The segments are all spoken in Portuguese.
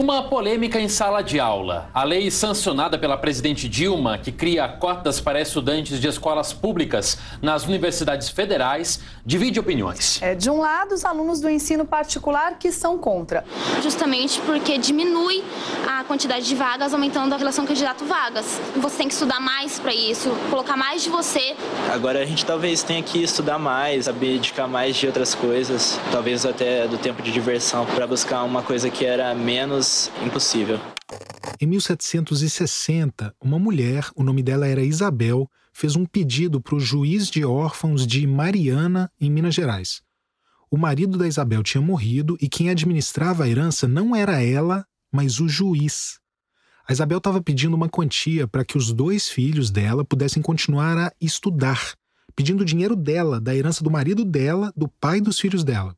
Uma polêmica em sala de aula. A lei sancionada pela presidente Dilma, que cria cotas para estudantes de escolas públicas nas universidades federais, divide opiniões. É, de um lado, os alunos do ensino particular que são contra. Justamente porque diminui a quantidade de vagas, aumentando a relação candidato-vagas. Você tem que estudar mais para isso, colocar mais de você. Agora a gente talvez tenha que estudar mais, saber dedicar mais de outras coisas, talvez até do tempo de diversão, para buscar uma coisa que era menos impossível. Em 1760, uma mulher, o nome dela era Isabel, fez um pedido para o juiz de órfãos de Mariana, em Minas Gerais. O marido da Isabel tinha morrido e quem administrava a herança não era ela, mas o juiz. A Isabel estava pedindo uma quantia para que os dois filhos dela pudessem continuar a estudar, pedindo dinheiro dela, da herança do marido dela, do pai dos filhos dela.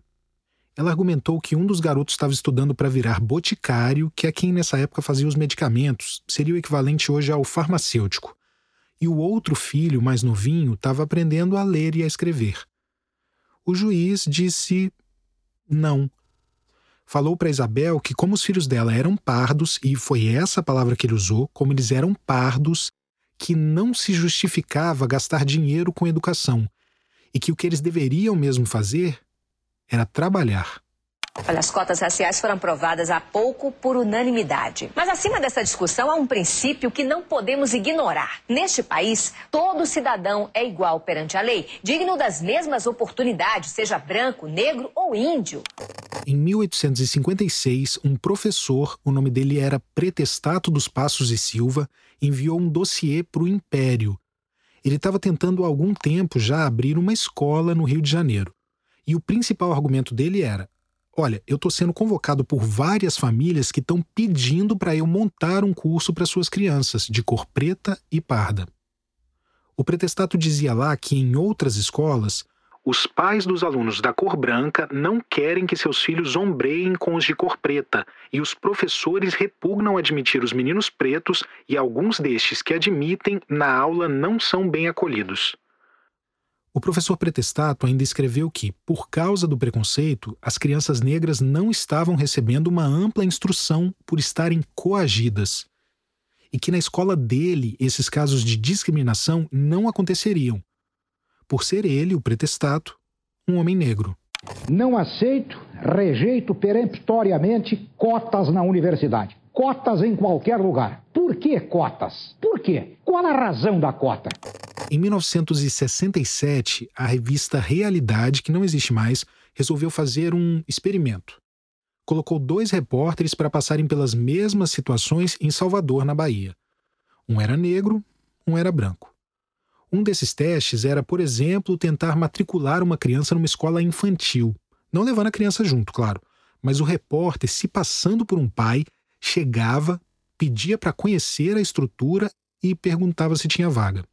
Ela argumentou que um dos garotos estava estudando para virar boticário, que é quem nessa época fazia os medicamentos, seria o equivalente hoje ao farmacêutico. E o outro filho, mais novinho, estava aprendendo a ler e a escrever. O juiz disse não. Falou para Isabel que, como os filhos dela eram pardos, e foi essa a palavra que ele usou, como eles eram pardos, que não se justificava gastar dinheiro com educação, e que o que eles deveriam mesmo fazer era trabalhar. Olha, as cotas raciais foram aprovadas há pouco por unanimidade. Mas acima dessa discussão há um princípio que não podemos ignorar. Neste país, todo cidadão é igual perante a lei, digno das mesmas oportunidades, seja branco, negro ou índio. Em 1856, um professor, o nome dele era Pretestato dos Passos e Silva, enviou um dossiê para o Império. Ele estava tentando há algum tempo já abrir uma escola no Rio de Janeiro. E o principal argumento dele era: olha, eu estou sendo convocado por várias famílias que estão pedindo para eu montar um curso para suas crianças, de cor preta e parda. O pretestato dizia lá que em outras escolas, os pais dos alunos da cor branca não querem que seus filhos ombreiem com os de cor preta, e os professores repugnam admitir os meninos pretos, e alguns destes que admitem na aula não são bem acolhidos. O professor Pretestato ainda escreveu que, por causa do preconceito, as crianças negras não estavam recebendo uma ampla instrução por estarem coagidas. E que na escola dele esses casos de discriminação não aconteceriam, por ser ele, o Pretestato, um homem negro. Não aceito, rejeito peremptoriamente cotas na universidade. Cotas em qualquer lugar. Por que cotas? Por quê? Qual a razão da cota? Em 1967, a revista Realidade, que não existe mais, resolveu fazer um experimento. Colocou dois repórteres para passarem pelas mesmas situações em Salvador, na Bahia. Um era negro, um era branco. Um desses testes era, por exemplo, tentar matricular uma criança numa escola infantil. Não levando a criança junto, claro, mas o repórter, se passando por um pai, chegava, pedia para conhecer a estrutura e perguntava se tinha vaga.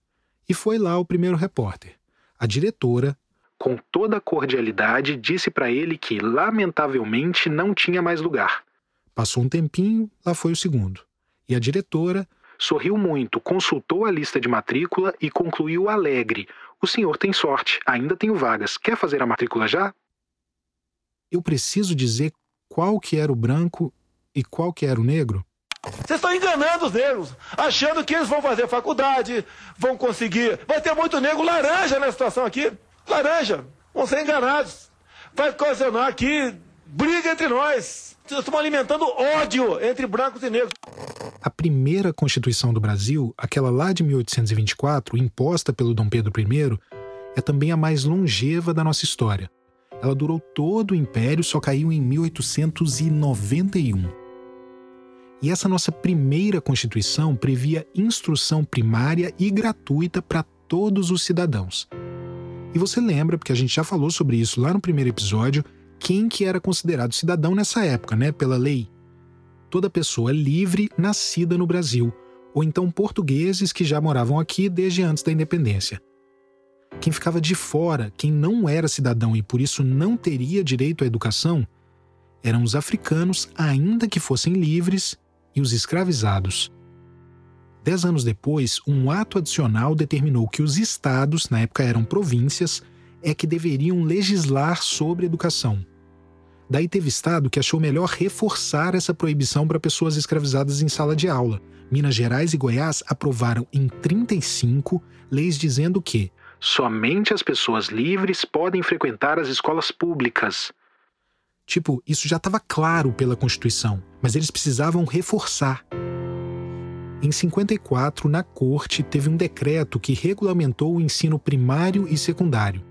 E foi lá o primeiro repórter. A diretora, com toda a cordialidade, disse para ele que, lamentavelmente, não tinha mais lugar. Passou um tempinho, lá foi o segundo. E a diretora sorriu muito, consultou a lista de matrícula e concluiu alegre: O senhor tem sorte, ainda tenho vagas. Quer fazer a matrícula já? Eu preciso dizer qual que era o branco e qual que era o negro? Vocês estão enganando os negros, achando que eles vão fazer faculdade, vão conseguir. Vai ter muito negro laranja nessa situação aqui. Laranja. Vão ser enganados. Vai ocasionar aqui briga entre nós. Estamos alimentando ódio entre brancos e negros. A primeira Constituição do Brasil, aquela lá de 1824, imposta pelo Dom Pedro I, é também a mais longeva da nossa história. Ela durou todo o Império, só caiu em 1891. E essa nossa primeira Constituição previa instrução primária e gratuita para todos os cidadãos. E você lembra, porque a gente já falou sobre isso lá no primeiro episódio, quem que era considerado cidadão nessa época, né, pela lei? Toda pessoa livre nascida no Brasil, ou então portugueses que já moravam aqui desde antes da independência. Quem ficava de fora, quem não era cidadão e por isso não teria direito à educação, eram os africanos, ainda que fossem livres, e os escravizados. Dez anos depois, um ato adicional determinou que os estados, na época eram províncias, é que deveriam legislar sobre educação. Daí teve estado que achou melhor reforçar essa proibição para pessoas escravizadas em sala de aula. Minas Gerais e Goiás aprovaram em 35 leis dizendo que somente as pessoas livres podem frequentar as escolas públicas. Tipo, isso já estava claro pela Constituição, mas eles precisavam reforçar. Em 54, na corte, teve um decreto que regulamentou o ensino primário e secundário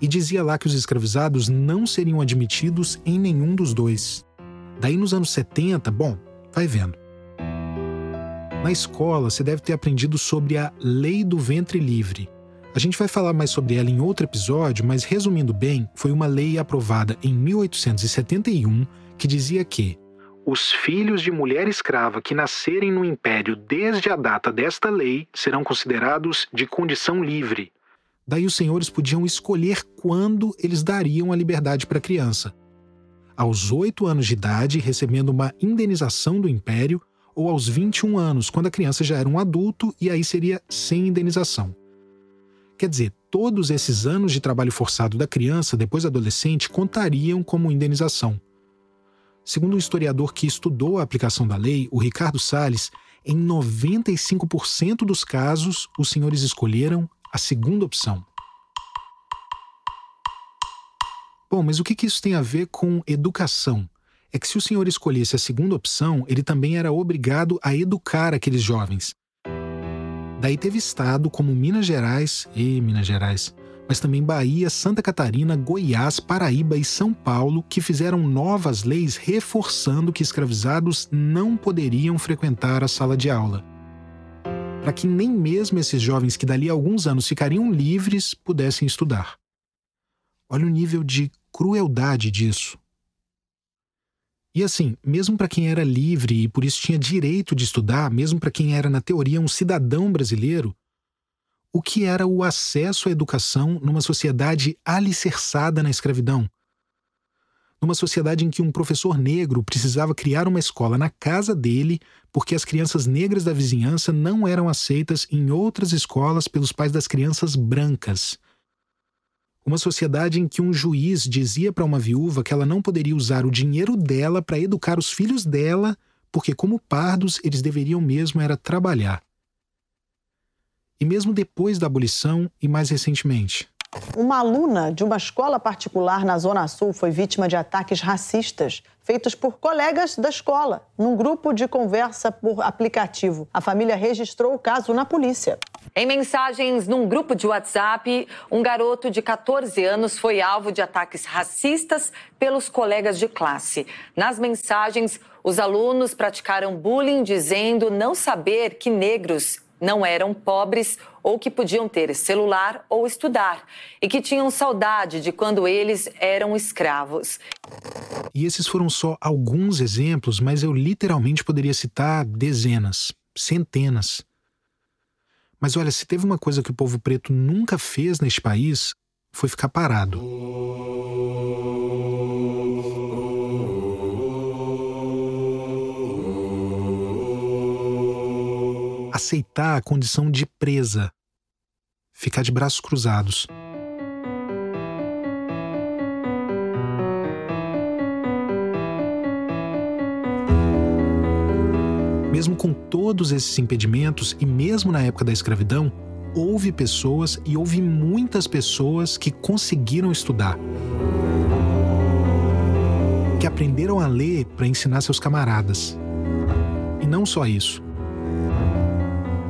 e dizia lá que os escravizados não seriam admitidos em nenhum dos dois. Daí nos anos 70, bom, vai vendo. Na escola, você deve ter aprendido sobre a Lei do Ventre Livre. A gente vai falar mais sobre ela em outro episódio, mas resumindo bem, foi uma lei aprovada em 1871 que dizia que os filhos de mulher escrava que nascerem no império desde a data desta lei serão considerados de condição livre, Daí os senhores podiam escolher quando eles dariam a liberdade para a criança. Aos 8 anos de idade, recebendo uma indenização do império, ou aos 21 anos, quando a criança já era um adulto e aí seria sem indenização. Quer dizer, todos esses anos de trabalho forçado da criança, depois adolescente, contariam como indenização. Segundo um historiador que estudou a aplicação da lei, o Ricardo Salles, em 95% dos casos, os senhores escolheram a segunda opção. Bom, mas o que isso tem a ver com educação? É que se o senhor escolhesse a segunda opção, ele também era obrigado a educar aqueles jovens. Daí teve estado como Minas Gerais e Minas Gerais, mas também Bahia, Santa Catarina, Goiás, Paraíba e São Paulo, que fizeram novas leis reforçando que escravizados não poderiam frequentar a sala de aula para que nem mesmo esses jovens que dali a alguns anos ficariam livres pudessem estudar. Olha o nível de crueldade disso. E assim, mesmo para quem era livre e por isso tinha direito de estudar, mesmo para quem era na teoria um cidadão brasileiro, o que era o acesso à educação numa sociedade alicerçada na escravidão? numa sociedade em que um professor negro precisava criar uma escola na casa dele porque as crianças negras da vizinhança não eram aceitas em outras escolas pelos pais das crianças brancas. Uma sociedade em que um juiz dizia para uma viúva que ela não poderia usar o dinheiro dela para educar os filhos dela, porque, como pardos, eles deveriam mesmo era trabalhar. E mesmo depois da abolição e mais recentemente, uma aluna de uma escola particular na Zona Sul foi vítima de ataques racistas feitos por colegas da escola, num grupo de conversa por aplicativo. A família registrou o caso na polícia. Em mensagens num grupo de WhatsApp, um garoto de 14 anos foi alvo de ataques racistas pelos colegas de classe. Nas mensagens, os alunos praticaram bullying dizendo não saber que negros não eram pobres ou que podiam ter celular ou estudar e que tinham saudade de quando eles eram escravos. E esses foram só alguns exemplos, mas eu literalmente poderia citar dezenas, centenas. Mas olha, se teve uma coisa que o povo preto nunca fez neste país, foi ficar parado. aceitar a condição de presa, ficar de braços cruzados. Mesmo com todos esses impedimentos e mesmo na época da escravidão, houve pessoas e houve muitas pessoas que conseguiram estudar. Que aprenderam a ler para ensinar seus camaradas. E não só isso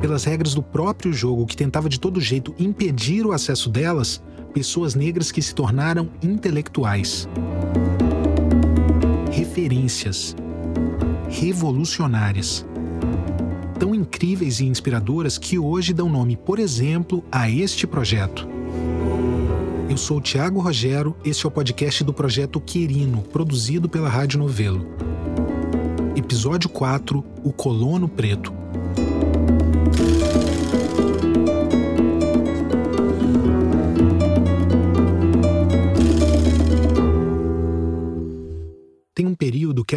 pelas regras do próprio jogo que tentava de todo jeito impedir o acesso delas, pessoas negras que se tornaram intelectuais. Referências. Revolucionárias. Tão incríveis e inspiradoras que hoje dão nome, por exemplo, a este projeto. Eu sou Tiago Rogero, este é o podcast do projeto Querino, produzido pela Rádio Novelo. Episódio 4 O Colono Preto.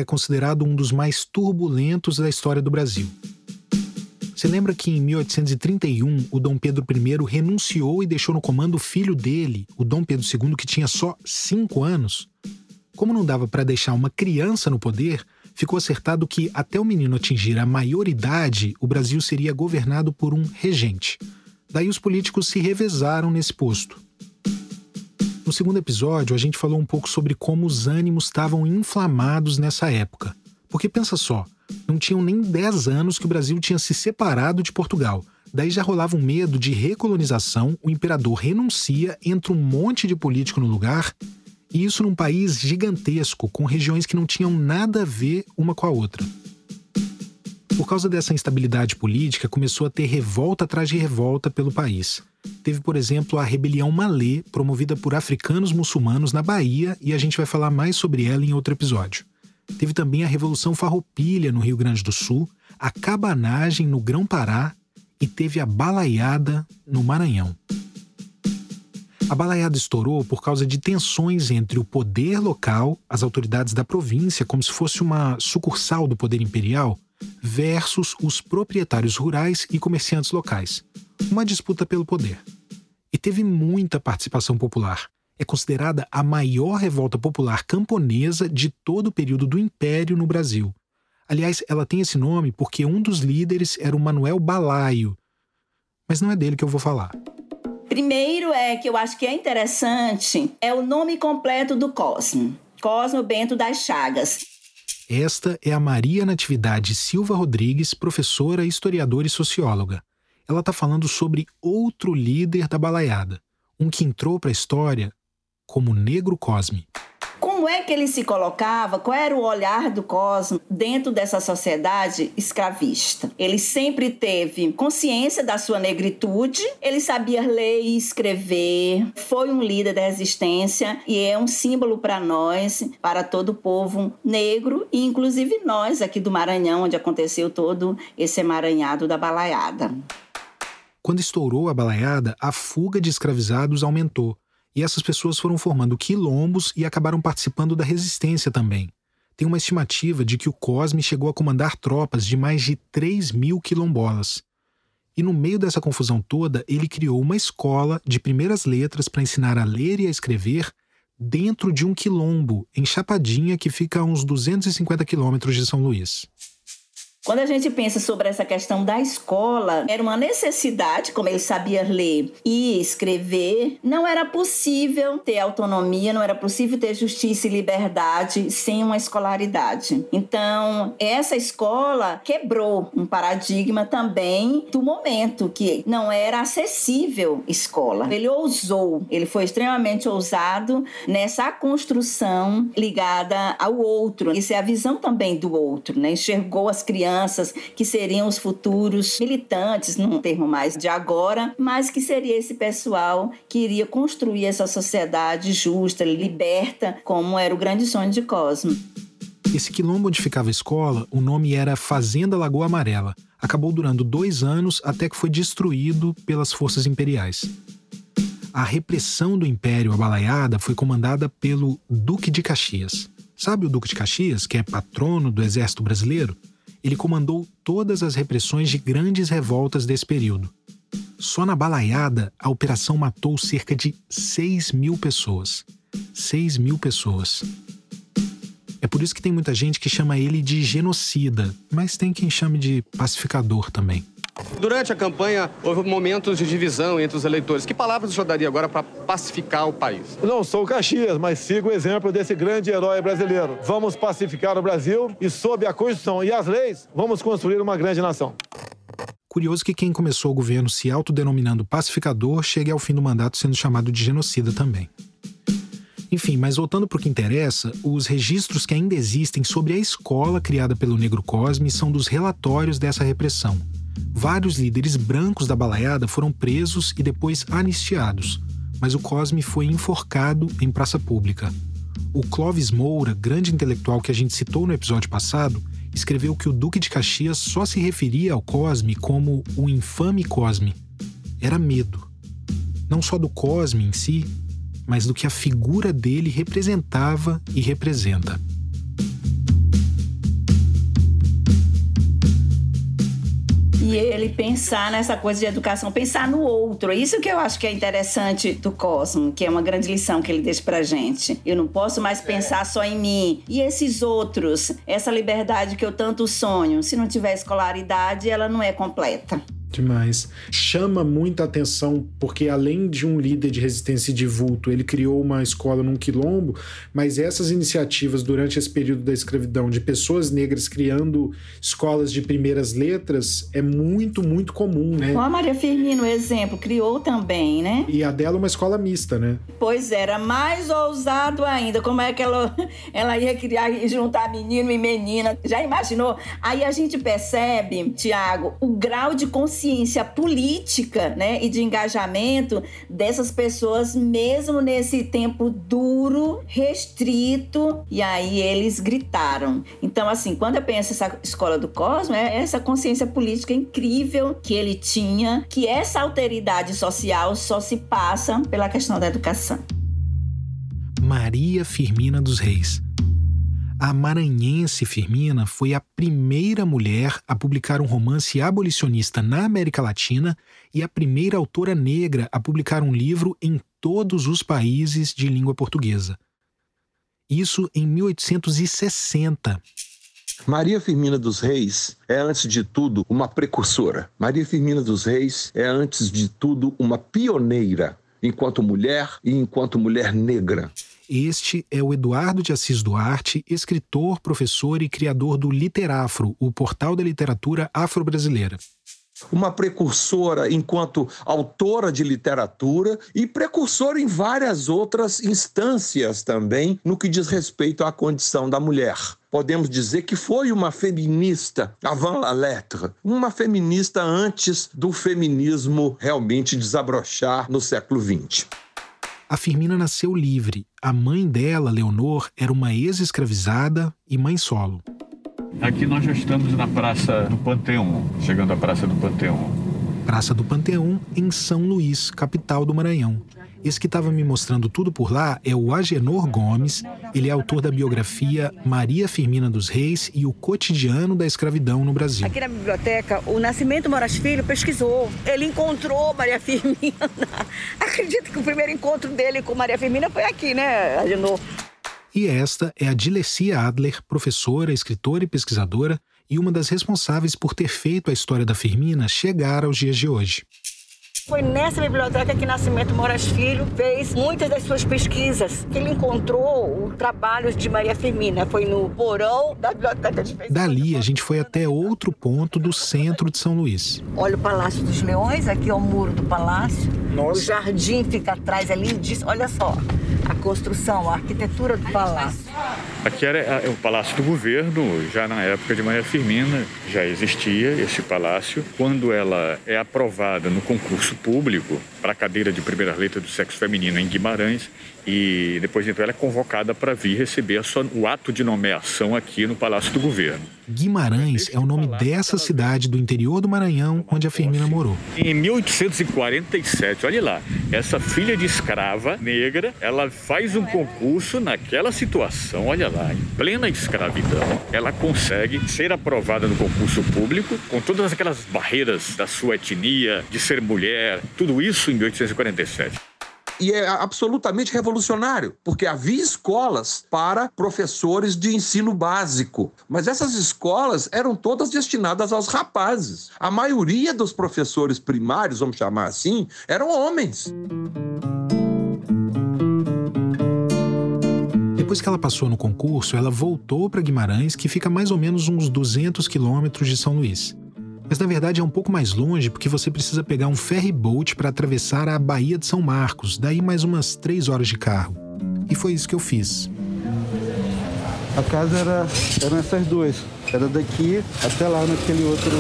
É considerado um dos mais turbulentos da história do Brasil. Você lembra que em 1831 o Dom Pedro I renunciou e deixou no comando o filho dele, o Dom Pedro II, que tinha só cinco anos? Como não dava para deixar uma criança no poder, ficou acertado que até o menino atingir a maioridade, o Brasil seria governado por um regente. Daí os políticos se revezaram nesse posto. No segundo episódio, a gente falou um pouco sobre como os ânimos estavam inflamados nessa época. Porque pensa só, não tinham nem 10 anos que o Brasil tinha se separado de Portugal. Daí já rolava um medo de recolonização, o imperador renuncia, entra um monte de político no lugar, e isso num país gigantesco, com regiões que não tinham nada a ver uma com a outra. Por causa dessa instabilidade política, começou a ter revolta atrás de revolta pelo país. Teve, por exemplo, a rebelião Malê, promovida por africanos muçulmanos na Bahia, e a gente vai falar mais sobre ela em outro episódio. Teve também a Revolução Farroupilha no Rio Grande do Sul, a cabanagem no Grão-Pará e teve a balaiada no Maranhão. A balaiada estourou por causa de tensões entre o poder local, as autoridades da província, como se fosse uma sucursal do poder imperial, versus os proprietários rurais e comerciantes locais. Uma disputa pelo poder. E teve muita participação popular é considerada a maior revolta popular camponesa de todo o período do Império no Brasil. Aliás, ela tem esse nome porque um dos líderes era o Manuel Balaio. Mas não é dele que eu vou falar. Primeiro é que eu acho que é interessante é o nome completo do Cosmo. Cosmo Bento das Chagas. Esta é a Maria Natividade Silva Rodrigues, professora, historiadora e socióloga. Ela está falando sobre outro líder da balaiada, um que entrou para a história como Negro Cosme. Como é que ele se colocava? Qual era o olhar do Cosme dentro dessa sociedade escravista? Ele sempre teve consciência da sua negritude, ele sabia ler e escrever, foi um líder da resistência e é um símbolo para nós, para todo o povo negro e inclusive nós aqui do Maranhão, onde aconteceu todo esse emaranhado da balaiada. Quando estourou a balaiada, a fuga de escravizados aumentou e essas pessoas foram formando quilombos e acabaram participando da resistência também. Tem uma estimativa de que o Cosme chegou a comandar tropas de mais de 3 mil quilombolas. E no meio dessa confusão toda, ele criou uma escola de primeiras letras para ensinar a ler e a escrever dentro de um quilombo, em Chapadinha, que fica a uns 250 quilômetros de São Luís. Quando a gente pensa sobre essa questão da escola, era uma necessidade, como ele sabia ler e escrever, não era possível ter autonomia, não era possível ter justiça e liberdade sem uma escolaridade. Então, essa escola quebrou um paradigma também do momento, que não era acessível escola. Ele ousou, ele foi extremamente ousado nessa construção ligada ao outro. Isso é a visão também do outro, né? Enxergou as crianças crianças que seriam os futuros militantes, num termo mais de agora, mas que seria esse pessoal que iria construir essa sociedade justa, liberta, como era o grande sonho de Cosmo. Esse quilombo onde ficava a escola, o nome era Fazenda Lagoa Amarela. Acabou durando dois anos até que foi destruído pelas forças imperiais. A repressão do Império Abalaiada foi comandada pelo Duque de Caxias. Sabe o Duque de Caxias, que é patrono do Exército Brasileiro? Ele comandou todas as repressões de grandes revoltas desse período. Só na Balaiada, a operação matou cerca de 6 mil pessoas. 6 mil pessoas. É por isso que tem muita gente que chama ele de genocida, mas tem quem chame de pacificador também. Durante a campanha, houve momentos de divisão entre os eleitores. Que palavras o senhor daria agora para pacificar o país? Não sou Caxias, mas sigo o exemplo desse grande herói brasileiro. Vamos pacificar o Brasil e, sob a Constituição e as leis, vamos construir uma grande nação. Curioso que quem começou o governo se autodenominando pacificador chegue ao fim do mandato sendo chamado de genocida também. Enfim, mas voltando para o que interessa, os registros que ainda existem sobre a escola criada pelo Negro Cosme são dos relatórios dessa repressão, Vários líderes brancos da balaiada foram presos e depois anistiados, mas o Cosme foi enforcado em praça pública. O Clóvis Moura, grande intelectual que a gente citou no episódio passado, escreveu que o Duque de Caxias só se referia ao Cosme como o infame Cosme. Era medo. Não só do Cosme em si, mas do que a figura dele representava e representa. E ele pensar nessa coisa de educação, pensar no outro. Isso que eu acho que é interessante do Cosmo, que é uma grande lição que ele deixa pra gente. Eu não posso mais pensar só em mim. E esses outros, essa liberdade que eu tanto sonho, se não tiver escolaridade, ela não é completa. Demais. Chama muita atenção porque, além de um líder de resistência de vulto, ele criou uma escola num quilombo, mas essas iniciativas durante esse período da escravidão de pessoas negras criando escolas de primeiras letras é muito, muito comum, né? a Maria Firmino, exemplo, criou também, né? E a dela é uma escola mista, né? Pois era, mais ousado ainda. Como é que ela, ela ia criar e juntar menino e menina? Já imaginou? Aí a gente percebe, Tiago, o grau de consciência consciência política né, e de engajamento dessas pessoas, mesmo nesse tempo duro, restrito, e aí eles gritaram. Então, assim, quando eu penso essa escola do Cosmo, é essa consciência política incrível que ele tinha, que essa alteridade social só se passa pela questão da educação. Maria Firmina dos Reis a maranhense Firmina foi a primeira mulher a publicar um romance abolicionista na América Latina e a primeira autora negra a publicar um livro em todos os países de língua portuguesa. Isso em 1860. Maria Firmina dos Reis é, antes de tudo, uma precursora. Maria Firmina dos Reis é, antes de tudo, uma pioneira enquanto mulher e enquanto mulher negra. Este é o Eduardo de Assis Duarte, escritor, professor e criador do Literafro, o portal da literatura afro-brasileira uma precursora enquanto autora de literatura e precursora em várias outras instâncias também no que diz respeito à condição da mulher. Podemos dizer que foi uma feminista avant la lettre, uma feminista antes do feminismo realmente desabrochar no século XX. A Firmina nasceu livre. A mãe dela, Leonor, era uma ex-escravizada e mãe solo. Aqui nós já estamos na Praça do Panteão, chegando à Praça do Panteão. Praça do Panteão, em São Luís, capital do Maranhão. Esse que estava me mostrando tudo por lá é o Agenor Gomes. Ele é autor da biografia Maria Firmina dos Reis e o cotidiano da escravidão no Brasil. Aqui na biblioteca, o Nascimento Moraes Filho pesquisou. Ele encontrou Maria Firmina. Acredito que o primeiro encontro dele com Maria Firmina foi aqui, né, Agenor? E esta é a Dilecia Adler, professora, escritora e pesquisadora, e uma das responsáveis por ter feito a história da Firmina chegar aos dias de hoje. Foi nessa biblioteca que Nascimento Moraes Filho fez muitas das suas pesquisas. Ele encontrou o trabalho de Maria Firmina. Foi no porão da biblioteca de Dali, a gente foi até outro ponto do centro de São Luís. Olha o Palácio dos Leões, aqui é o muro do palácio. Nossa. O jardim fica atrás, é lindíssimo. Olha só a construção, a arquitetura do palácio. Aqui era é o Palácio do Governo, já na época de Maria Firmina, já existia esse palácio. Quando ela é aprovada no concurso público para a cadeira de primeira letra do sexo feminino em Guimarães, e depois então ela é convocada para vir receber sua, o ato de nomeação aqui no Palácio do Governo. Guimarães é o nome dessa cidade do interior do Maranhão onde a Firmina morou. Em 1847, olha lá, essa filha de escrava negra, ela faz um concurso naquela situação, olha lá, em plena escravidão, ela consegue ser aprovada no concurso público com todas aquelas barreiras da sua etnia, de ser mulher, tudo isso em 1847 e é absolutamente revolucionário, porque havia escolas para professores de ensino básico, mas essas escolas eram todas destinadas aos rapazes. A maioria dos professores primários, vamos chamar assim, eram homens. Depois que ela passou no concurso, ela voltou para Guimarães, que fica mais ou menos uns 200 quilômetros de São Luís. Mas na verdade é um pouco mais longe porque você precisa pegar um ferry boat para atravessar a Baía de São Marcos, daí mais umas três horas de carro. E foi isso que eu fiz. A casa era, eram essas duas. Era daqui até lá naquele outro.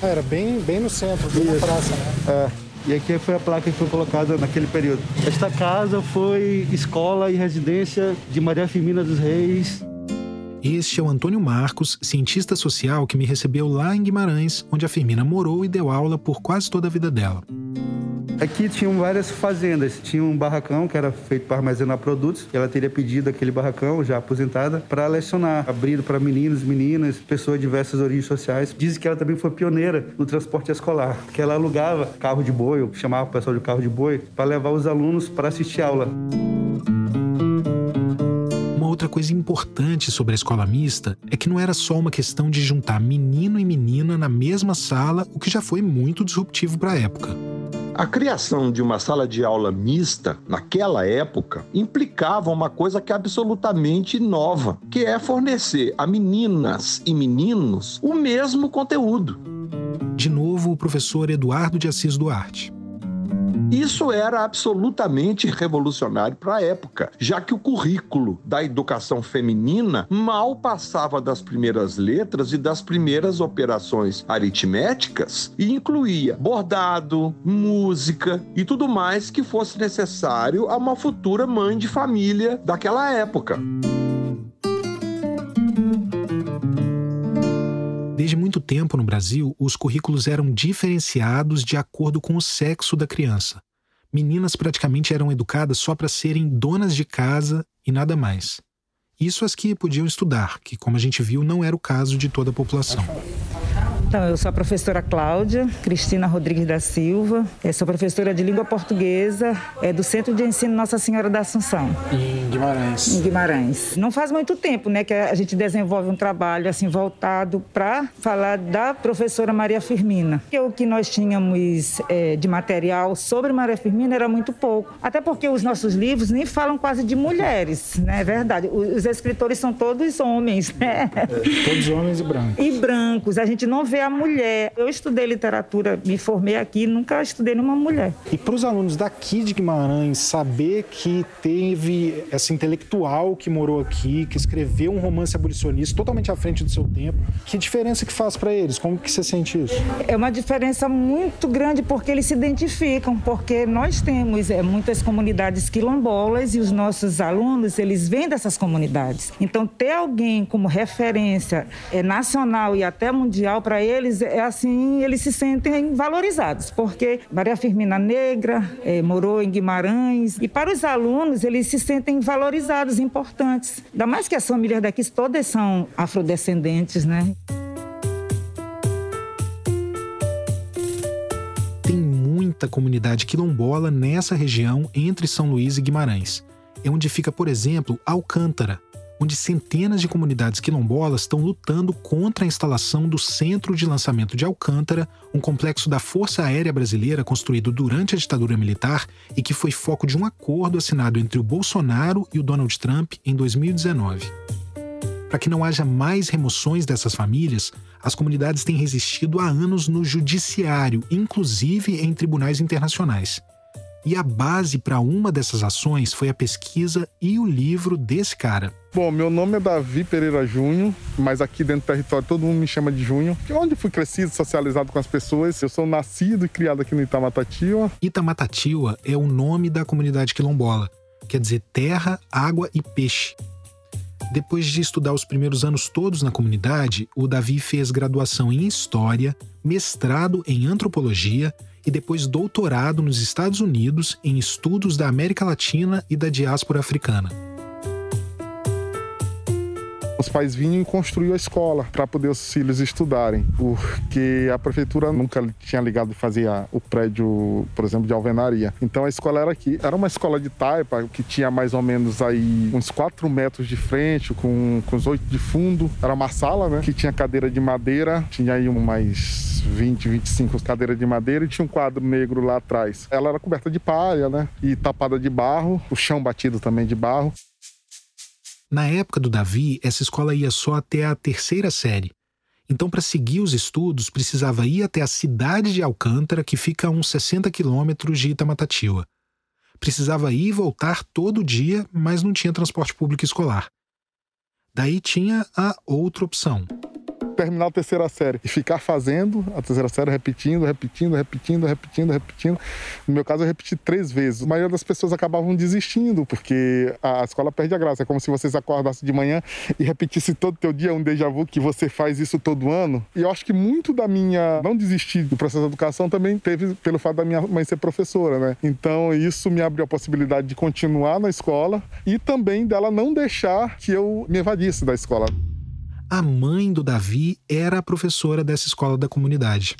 Ah, era bem, bem no centro, bem na praça, né? É. E aqui foi a placa que foi colocada naquele período. Esta casa foi escola e residência de Maria Firmina dos Reis, este é o Antônio Marcos, cientista social que me recebeu lá em Guimarães, onde a Firmina morou e deu aula por quase toda a vida dela. Aqui tinham várias fazendas. Tinha um barracão que era feito para armazenar produtos. Ela teria pedido aquele barracão, já aposentada, para lecionar, abrido para meninos, meninas, pessoas de diversas origens sociais. Dizem que ela também foi pioneira no transporte escolar, que ela alugava carro de boi, chamava o pessoal de carro de boi, para levar os alunos para assistir aula. Outra coisa importante sobre a escola mista é que não era só uma questão de juntar menino e menina na mesma sala, o que já foi muito disruptivo para a época. A criação de uma sala de aula mista, naquela época, implicava uma coisa que é absolutamente nova, que é fornecer a meninas e meninos o mesmo conteúdo. De novo, o professor Eduardo de Assis Duarte. Isso era absolutamente revolucionário para a época, já que o currículo da educação feminina mal passava das primeiras letras e das primeiras operações aritméticas e incluía bordado, música e tudo mais que fosse necessário a uma futura mãe de família daquela época. Tempo no Brasil, os currículos eram diferenciados de acordo com o sexo da criança. Meninas praticamente eram educadas só para serem donas de casa e nada mais. Isso as que podiam estudar, que, como a gente viu, não era o caso de toda a população. Então, eu sou a professora Cláudia Cristina Rodrigues da Silva, eu sou professora de língua portuguesa é do Centro de Ensino Nossa Senhora da Assunção. Em Guimarães. Em Guimarães. Não faz muito tempo, né, que a gente desenvolve um trabalho assim voltado para falar da professora Maria Firmina. O que nós tínhamos é, de material sobre Maria Firmina era muito pouco, até porque os nossos livros nem falam quase de mulheres, né? É verdade. Os escritores são todos homens, né? É, todos homens e brancos. E brancos. A gente não vê a mulher. Eu estudei literatura, me formei aqui, nunca estudei numa mulher. E para os alunos daqui de Guimarães saber que teve essa intelectual que morou aqui, que escreveu um romance abolicionista totalmente à frente do seu tempo, que diferença que faz para eles? Como que você sente isso? É uma diferença muito grande porque eles se identificam, porque nós temos é, muitas comunidades quilombolas e os nossos alunos, eles vêm dessas comunidades. Então, ter alguém como referência é, nacional e até mundial para eles é assim, eles se sentem valorizados, porque Maria Firmina Negra é, morou em Guimarães e para os alunos eles se sentem valorizados, importantes. Ainda mais que as famílias daqui todas são afrodescendentes, né? Tem muita comunidade quilombola nessa região entre São Luís e Guimarães. É onde fica, por exemplo, Alcântara, onde centenas de comunidades quilombolas estão lutando contra a instalação do Centro de Lançamento de Alcântara, um complexo da Força Aérea Brasileira construído durante a ditadura militar e que foi foco de um acordo assinado entre o Bolsonaro e o Donald Trump em 2019. Para que não haja mais remoções dessas famílias, as comunidades têm resistido há anos no judiciário, inclusive em tribunais internacionais. E a base para uma dessas ações foi a pesquisa e o livro desse cara. Bom, meu nome é Davi Pereira Júnior, mas aqui dentro do território todo mundo me chama de Júnior. Que é onde fui crescido, socializado com as pessoas. Eu sou nascido e criado aqui no Itamatatiwa. Itamatatiwa é o nome da comunidade quilombola. Quer dizer terra, água e peixe. Depois de estudar os primeiros anos todos na comunidade, o Davi fez graduação em História, mestrado em Antropologia e depois doutorado nos Estados Unidos em estudos da América Latina e da diáspora africana. Os pais vinham e construíam a escola para poder os filhos estudarem, porque a prefeitura nunca tinha ligado fazer o prédio, por exemplo, de alvenaria. Então a escola era aqui. Era uma escola de taipa que tinha mais ou menos aí uns 4 metros de frente, com, com os 8 de fundo. Era uma sala, né? Que tinha cadeira de madeira, tinha aí mais 20, 25 cadeiras de madeira e tinha um quadro negro lá atrás. Ela era coberta de palha, né? E tapada de barro, o chão batido também de barro. Na época do Davi, essa escola ia só até a terceira série. Então, para seguir os estudos, precisava ir até a cidade de Alcântara, que fica a uns 60 quilômetros de Itamatatiwa. Precisava ir e voltar todo dia, mas não tinha transporte público escolar. Daí tinha a outra opção: terminar a terceira série e ficar fazendo a terceira série, repetindo, repetindo, repetindo, repetindo, repetindo. No meu caso, eu repeti três vezes. A maioria das pessoas acabavam desistindo, porque a escola perde a graça. É como se vocês acordassem de manhã e repetisse todo teu dia um déjà vu que você faz isso todo ano. E eu acho que muito da minha não desistir do processo de educação também teve pelo fato da minha mãe ser professora, né? Então isso me abriu a possibilidade de continuar na escola e também dela não deixar que eu me evadisse da escola. A mãe do Davi era a professora dessa escola da comunidade.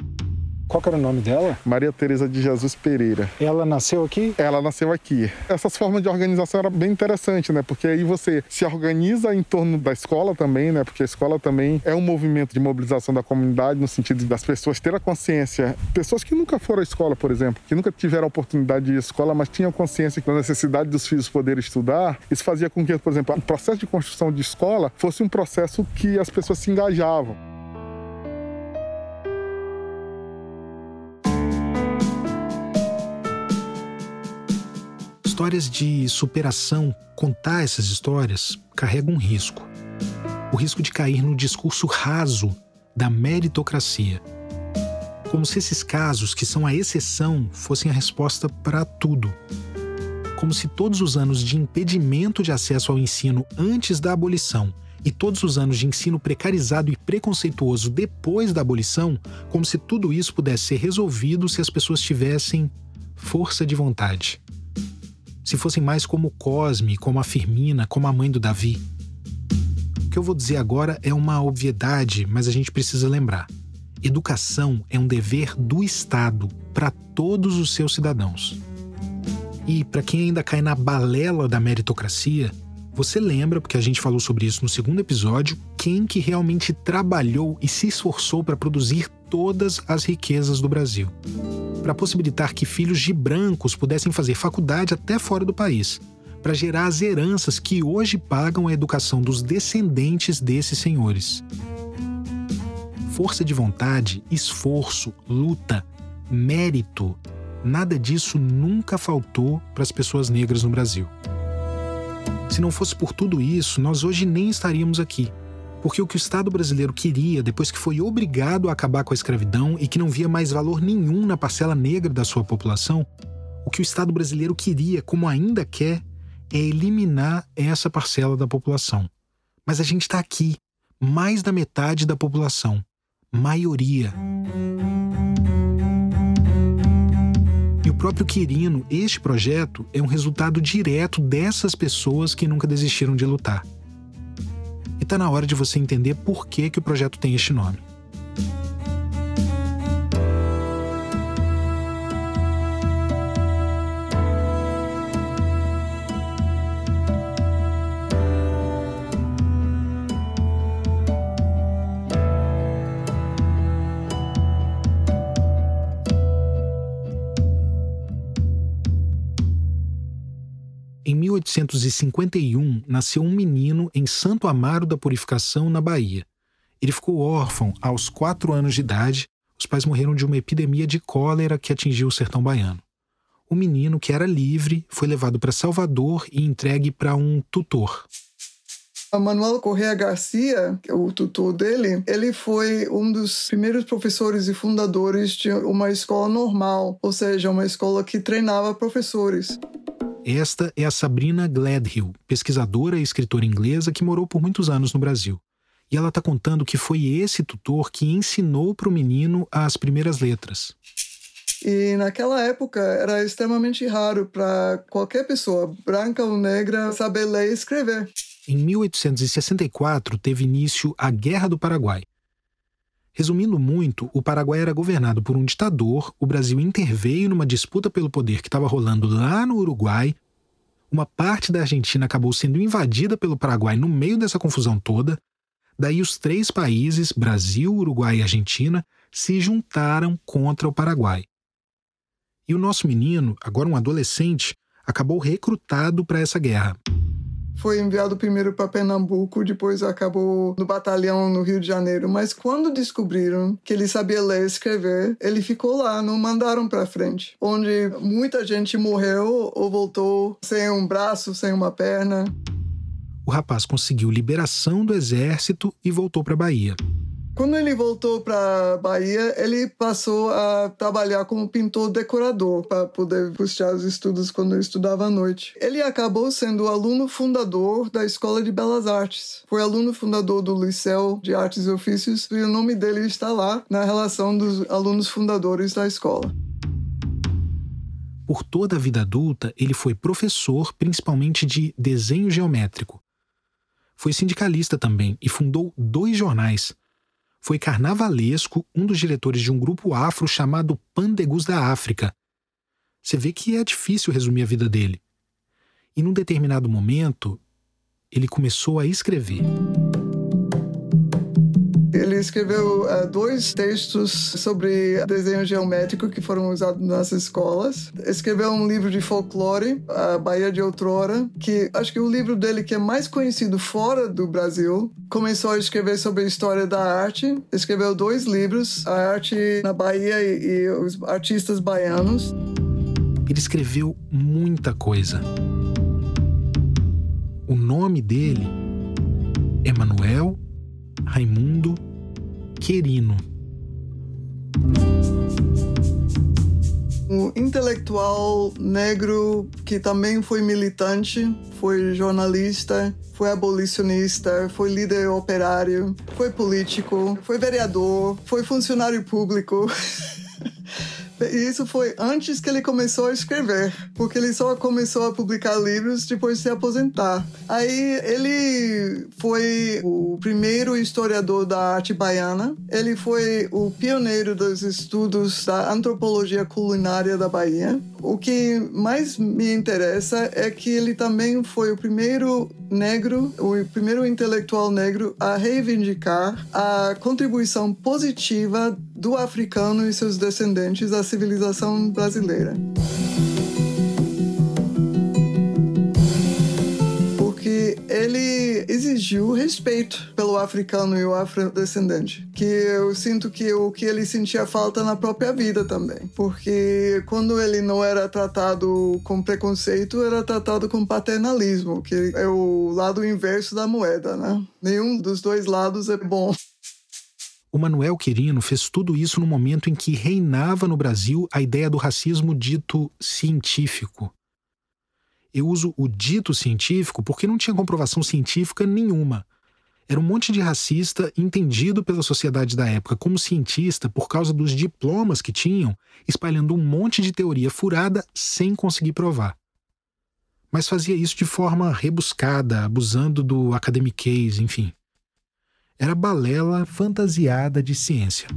Qual era o nome dela? Maria Tereza de Jesus Pereira. Ela nasceu aqui? Ela nasceu aqui. Essas formas de organização era bem interessante, né? Porque aí você se organiza em torno da escola também, né? Porque a escola também é um movimento de mobilização da comunidade no sentido das pessoas terem a consciência. Pessoas que nunca foram à escola, por exemplo, que nunca tiveram a oportunidade de ir à escola, mas tinham consciência da necessidade dos filhos poderem estudar. Isso fazia com que, por exemplo, o processo de construção de escola fosse um processo que as pessoas se engajavam. Histórias de superação, contar essas histórias, carrega um risco. O risco de cair no discurso raso da meritocracia. Como se esses casos, que são a exceção, fossem a resposta para tudo. Como se todos os anos de impedimento de acesso ao ensino antes da abolição e todos os anos de ensino precarizado e preconceituoso depois da abolição, como se tudo isso pudesse ser resolvido se as pessoas tivessem força de vontade se fossem mais como Cosme, como a Firmina, como a mãe do Davi. O que eu vou dizer agora é uma obviedade, mas a gente precisa lembrar. Educação é um dever do Estado para todos os seus cidadãos. E para quem ainda cai na balela da meritocracia, você lembra, porque a gente falou sobre isso no segundo episódio, quem que realmente trabalhou e se esforçou para produzir todas as riquezas do Brasil para possibilitar que filhos de brancos pudessem fazer faculdade até fora do país, para gerar as heranças que hoje pagam a educação dos descendentes desses senhores. Força de vontade, esforço, luta, mérito, nada disso nunca faltou para as pessoas negras no Brasil. Se não fosse por tudo isso, nós hoje nem estaríamos aqui porque o que o Estado brasileiro queria, depois que foi obrigado a acabar com a escravidão e que não via mais valor nenhum na parcela negra da sua população, o que o Estado brasileiro queria, como ainda quer, é eliminar essa parcela da população. Mas a gente está aqui, mais da metade da população, maioria. E o próprio Quirino, este projeto, é um resultado direto dessas pessoas que nunca desistiram de lutar está na hora de você entender por que, que o projeto tem este nome. 1851, nasceu um menino em Santo Amaro da Purificação, na Bahia. Ele ficou órfão aos quatro anos de idade. Os pais morreram de uma epidemia de cólera que atingiu o sertão baiano. O menino, que era livre, foi levado para Salvador e entregue para um tutor. Manuel Correa Garcia, que é o tutor dele, ele foi um dos primeiros professores e fundadores de uma escola normal, ou seja, uma escola que treinava professores. Esta é a Sabrina Gladhill, pesquisadora e escritora inglesa que morou por muitos anos no Brasil. E ela está contando que foi esse tutor que ensinou para o menino as primeiras letras. E naquela época era extremamente raro para qualquer pessoa, branca ou negra, saber ler e escrever. Em 1864 teve início a Guerra do Paraguai, Resumindo muito, o Paraguai era governado por um ditador, o Brasil interveio numa disputa pelo poder que estava rolando lá no Uruguai, uma parte da Argentina acabou sendo invadida pelo Paraguai no meio dessa confusão toda. Daí os três países, Brasil, Uruguai e Argentina, se juntaram contra o Paraguai. E o nosso menino, agora um adolescente, acabou recrutado para essa guerra foi enviado primeiro para Pernambuco, depois acabou no batalhão no Rio de Janeiro. Mas quando descobriram que ele sabia ler e escrever, ele ficou lá, não mandaram para frente, onde muita gente morreu ou voltou sem um braço, sem uma perna. O rapaz conseguiu liberação do exército e voltou para Bahia. Quando ele voltou para Bahia, ele passou a trabalhar como pintor decorador para poder puxar os estudos quando ele estudava à noite. Ele acabou sendo aluno fundador da Escola de Belas Artes. Foi aluno fundador do Liceu de Artes e Ofícios e o nome dele está lá na relação dos alunos fundadores da escola. Por toda a vida adulta, ele foi professor, principalmente de desenho geométrico. Foi sindicalista também e fundou dois jornais, foi carnavalesco, um dos diretores de um grupo afro chamado Pandegus da África. Você vê que é difícil resumir a vida dele. E num determinado momento, ele começou a escrever. Ele escreveu uh, dois textos sobre desenho geométrico que foram usados nas escolas. Escreveu um livro de folclore, A Bahia de Outrora, que acho que o livro dele que é mais conhecido fora do Brasil. Começou a escrever sobre a história da arte. Escreveu dois livros, A Arte na Bahia e, e os Artistas Baianos. Ele escreveu muita coisa. O nome dele é Manuel Raimundo Querino. Um intelectual negro que também foi militante, foi jornalista, foi abolicionista, foi líder operário, foi político, foi vereador, foi funcionário público. E isso foi antes que ele começou a escrever, porque ele só começou a publicar livros depois de se aposentar. Aí ele foi o primeiro historiador da arte baiana, ele foi o pioneiro dos estudos da antropologia culinária da Bahia. O que mais me interessa é que ele também foi o primeiro negro, o primeiro intelectual negro a reivindicar a contribuição positiva do africano e seus descendentes civilização brasileira. Porque ele exigiu respeito pelo africano e o afrodescendente, que eu sinto que o que ele sentia falta na própria vida também, porque quando ele não era tratado com preconceito, era tratado com paternalismo, que é o lado inverso da moeda, né? Nenhum dos dois lados é bom. O Manuel Quirino fez tudo isso no momento em que reinava no Brasil a ideia do racismo dito científico. Eu uso o dito científico porque não tinha comprovação científica nenhuma. Era um monte de racista entendido pela sociedade da época como cientista por causa dos diplomas que tinham, espalhando um monte de teoria furada sem conseguir provar. Mas fazia isso de forma rebuscada, abusando do academiquez, enfim era balela fantasiada de ciência.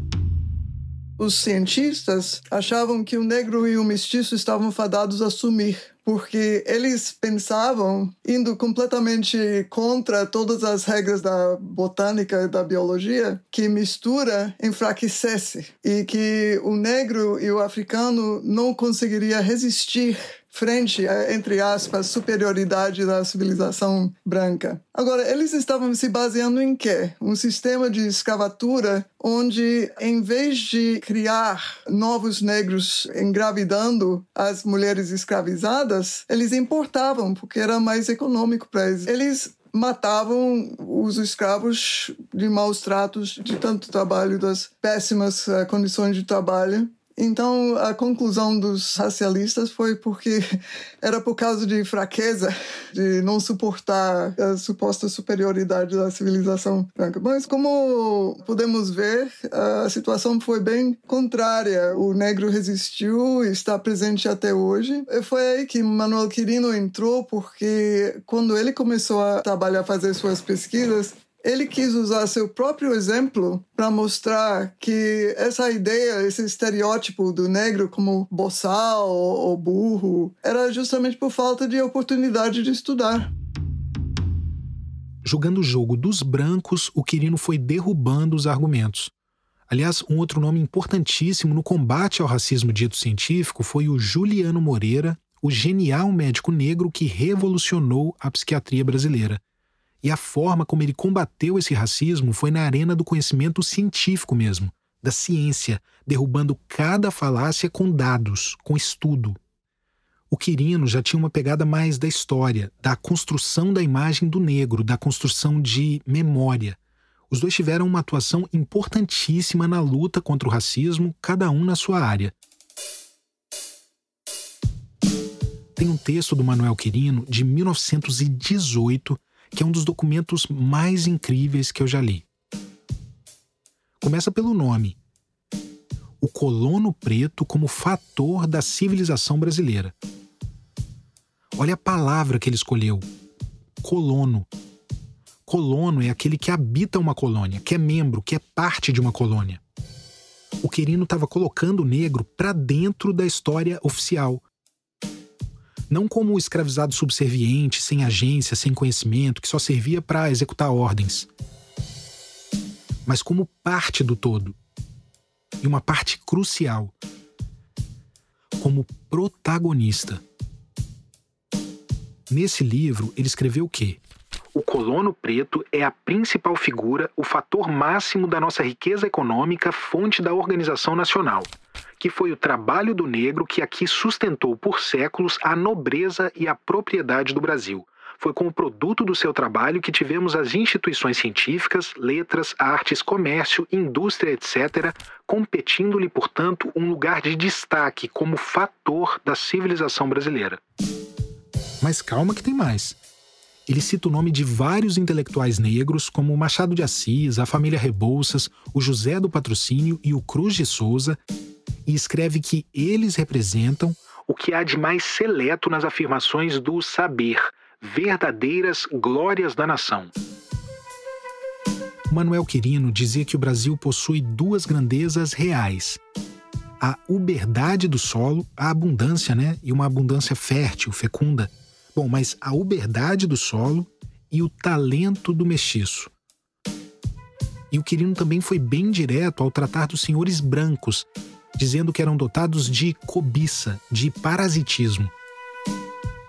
Os cientistas achavam que o negro e o mestiço estavam fadados a sumir, porque eles pensavam, indo completamente contra todas as regras da botânica e da biologia, que mistura enfraquecesse e que o negro e o africano não conseguiria resistir frente a, entre aspas, superioridade da civilização branca. Agora, eles estavam se baseando em quê? Um sistema de escravatura onde, em vez de criar novos negros engravidando as mulheres escravizadas, eles importavam, porque era mais econômico para eles. Eles matavam os escravos de maus tratos, de tanto trabalho, das péssimas uh, condições de trabalho. Então, a conclusão dos racialistas foi porque era por causa de fraqueza, de não suportar a suposta superioridade da civilização branca. Mas, como podemos ver, a situação foi bem contrária. O negro resistiu e está presente até hoje. E foi aí que Manuel Quirino entrou, porque quando ele começou a trabalhar, fazer suas pesquisas, ele quis usar seu próprio exemplo para mostrar que essa ideia, esse estereótipo do negro como boçal ou burro, era justamente por falta de oportunidade de estudar. Jogando o jogo dos brancos, o Quirino foi derrubando os argumentos. Aliás, um outro nome importantíssimo no combate ao racismo dito científico foi o Juliano Moreira, o genial médico negro que revolucionou a psiquiatria brasileira. E a forma como ele combateu esse racismo foi na arena do conhecimento científico mesmo, da ciência, derrubando cada falácia com dados, com estudo. O Quirino já tinha uma pegada mais da história, da construção da imagem do negro, da construção de memória. Os dois tiveram uma atuação importantíssima na luta contra o racismo, cada um na sua área. Tem um texto do Manuel Quirino de 1918 que é um dos documentos mais incríveis que eu já li. Começa pelo nome. O colono preto como fator da civilização brasileira. Olha a palavra que ele escolheu: colono. Colono é aquele que habita uma colônia, que é membro, que é parte de uma colônia. O Quirino estava colocando o negro para dentro da história oficial, não como escravizado subserviente, sem agência, sem conhecimento, que só servia para executar ordens, mas como parte do todo. E uma parte crucial, como protagonista. Nesse livro, ele escreveu o quê? O colono preto é a principal figura, o fator máximo da nossa riqueza econômica, fonte da organização nacional que foi o trabalho do negro que aqui sustentou por séculos a nobreza e a propriedade do Brasil. Foi com o produto do seu trabalho que tivemos as instituições científicas, letras, artes, comércio, indústria, etc., competindo-lhe, portanto, um lugar de destaque como fator da civilização brasileira. Mas calma que tem mais. Ele cita o nome de vários intelectuais negros, como Machado de Assis, a família Rebouças, o José do Patrocínio e o Cruz de Souza, e escreve que eles representam o que há de mais seleto nas afirmações do saber, verdadeiras glórias da nação. Manuel Quirino dizia que o Brasil possui duas grandezas reais: a uberdade do solo, a abundância, né? E uma abundância fértil, fecunda. Bom, mas a uberdade do solo e o talento do mestiço. E o Quirino também foi bem direto ao tratar dos senhores brancos, dizendo que eram dotados de cobiça, de parasitismo.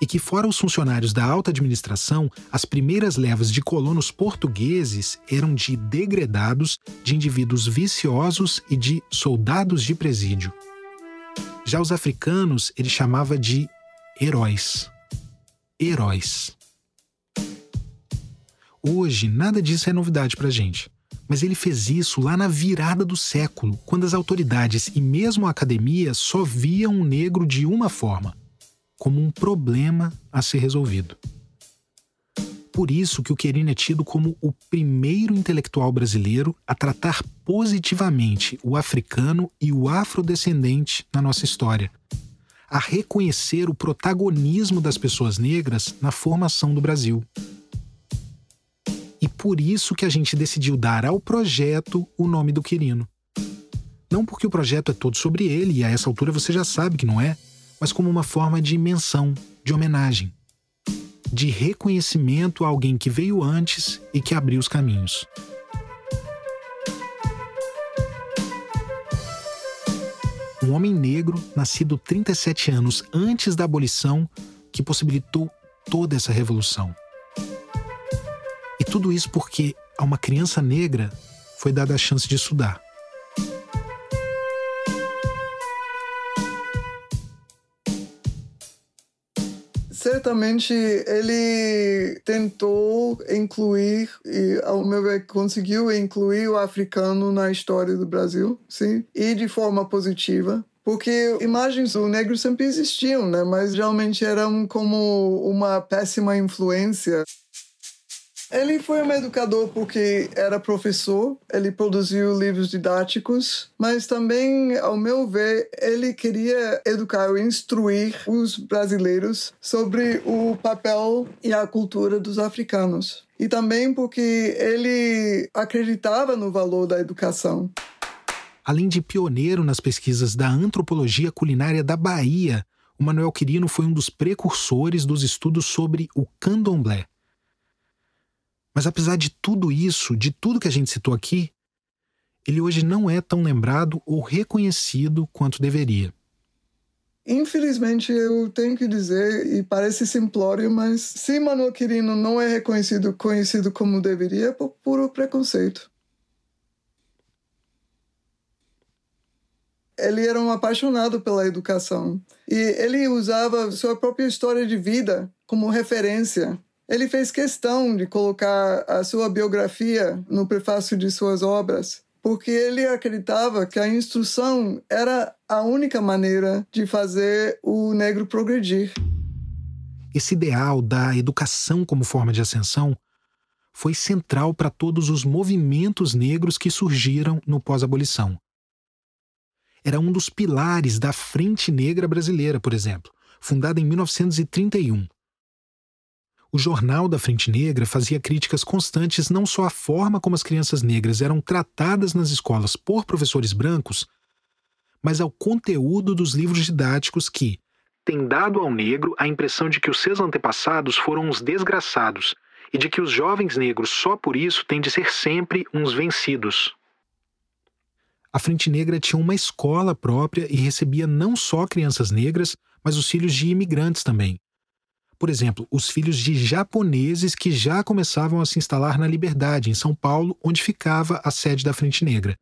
E que, fora os funcionários da alta administração, as primeiras levas de colonos portugueses eram de degredados, de indivíduos viciosos e de soldados de presídio. Já os africanos ele chamava de heróis. Heróis. Hoje, nada disso é novidade para gente. Mas ele fez isso lá na virada do século, quando as autoridades e mesmo a academia só viam o negro de uma forma como um problema a ser resolvido. Por isso que o Querino é tido como o primeiro intelectual brasileiro a tratar positivamente o africano e o afrodescendente na nossa história, a reconhecer o protagonismo das pessoas negras na formação do Brasil. Por isso que a gente decidiu dar ao projeto o nome do Quirino. Não porque o projeto é todo sobre ele, e a essa altura você já sabe que não é, mas como uma forma de menção, de homenagem, de reconhecimento a alguém que veio antes e que abriu os caminhos. Um homem negro, nascido 37 anos antes da abolição, que possibilitou toda essa revolução. Tudo isso porque a uma criança negra foi dada a chance de estudar. certamente ele tentou incluir e ao meu ver conseguiu incluir o africano na história do Brasil, sim, e de forma positiva. Porque imagens do negro sempre existiam, né? Mas geralmente eram como uma péssima influência. Ele foi um educador porque era professor, ele produziu livros didáticos, mas também, ao meu ver, ele queria educar ou instruir os brasileiros sobre o papel e a cultura dos africanos. E também porque ele acreditava no valor da educação. Além de pioneiro nas pesquisas da antropologia culinária da Bahia, o Manuel Quirino foi um dos precursores dos estudos sobre o candomblé mas apesar de tudo isso, de tudo que a gente citou aqui, ele hoje não é tão lembrado ou reconhecido quanto deveria. Infelizmente, eu tenho que dizer, e parece simplório, mas se Manuel Quirino não é reconhecido, conhecido como deveria, é por puro preconceito. Ele era um apaixonado pela educação e ele usava sua própria história de vida como referência Ele fez questão de colocar a sua biografia no prefácio de suas obras, porque ele acreditava que a instrução era a única maneira de fazer o negro progredir. Esse ideal da educação como forma de ascensão foi central para todos os movimentos negros que surgiram no pós-abolição. Era um dos pilares da Frente Negra Brasileira, por exemplo, fundada em 1931. O Jornal da Frente Negra fazia críticas constantes não só à forma como as crianças negras eram tratadas nas escolas por professores brancos, mas ao conteúdo dos livros didáticos que têm dado ao negro a impressão de que os seus antepassados foram uns desgraçados e de que os jovens negros só por isso têm de ser sempre uns vencidos. A Frente Negra tinha uma escola própria e recebia não só crianças negras, mas os filhos de imigrantes também. Por exemplo, os filhos de japoneses que já começavam a se instalar na Liberdade, em São Paulo, onde ficava a sede da Frente Negra.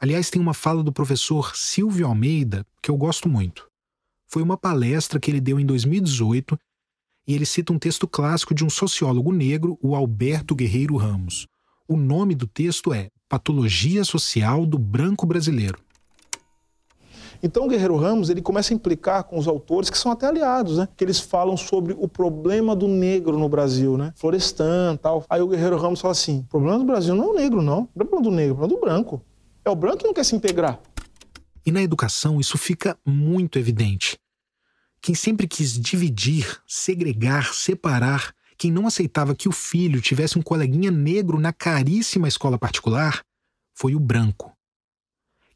Aliás, tem uma fala do professor Silvio Almeida que eu gosto muito. Foi uma palestra que ele deu em 2018 e ele cita um texto clássico de um sociólogo negro, o Alberto Guerreiro Ramos. O nome do texto é Patologia Social do Branco Brasileiro. Então o Guerreiro Ramos ele começa a implicar com os autores que são até aliados, né? Que eles falam sobre o problema do negro no Brasil, né? Florestan, tal. Aí o Guerreiro Ramos fala assim: o problema do Brasil não é o negro, não. O problema do negro, é o problema do branco. É o branco que não quer se integrar. E na educação isso fica muito evidente. Quem sempre quis dividir, segregar, separar, quem não aceitava que o filho tivesse um coleguinha negro na caríssima escola particular, foi o branco.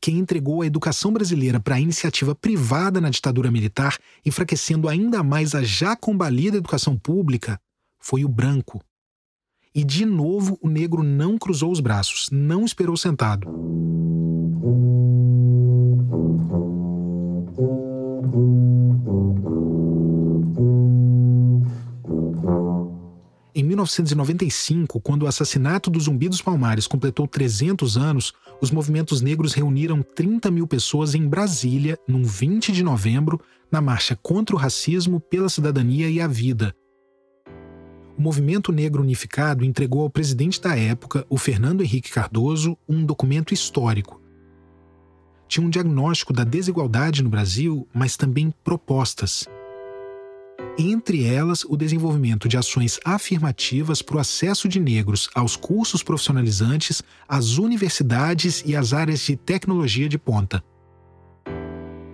Quem entregou a educação brasileira para a iniciativa privada na ditadura militar, enfraquecendo ainda mais a já combalida educação pública, foi o branco. E de novo o negro não cruzou os braços, não esperou sentado. Em 1995, quando o assassinato do Zumbi dos Palmares completou 300 anos, os movimentos negros reuniram 30 mil pessoas em Brasília, num 20 de novembro, na marcha contra o racismo, pela cidadania e a vida. O Movimento Negro Unificado entregou ao presidente da época, o Fernando Henrique Cardoso, um documento histórico. Tinha um diagnóstico da desigualdade no Brasil, mas também propostas entre elas o desenvolvimento de ações afirmativas para o acesso de negros aos cursos profissionalizantes, às universidades e às áreas de tecnologia de ponta.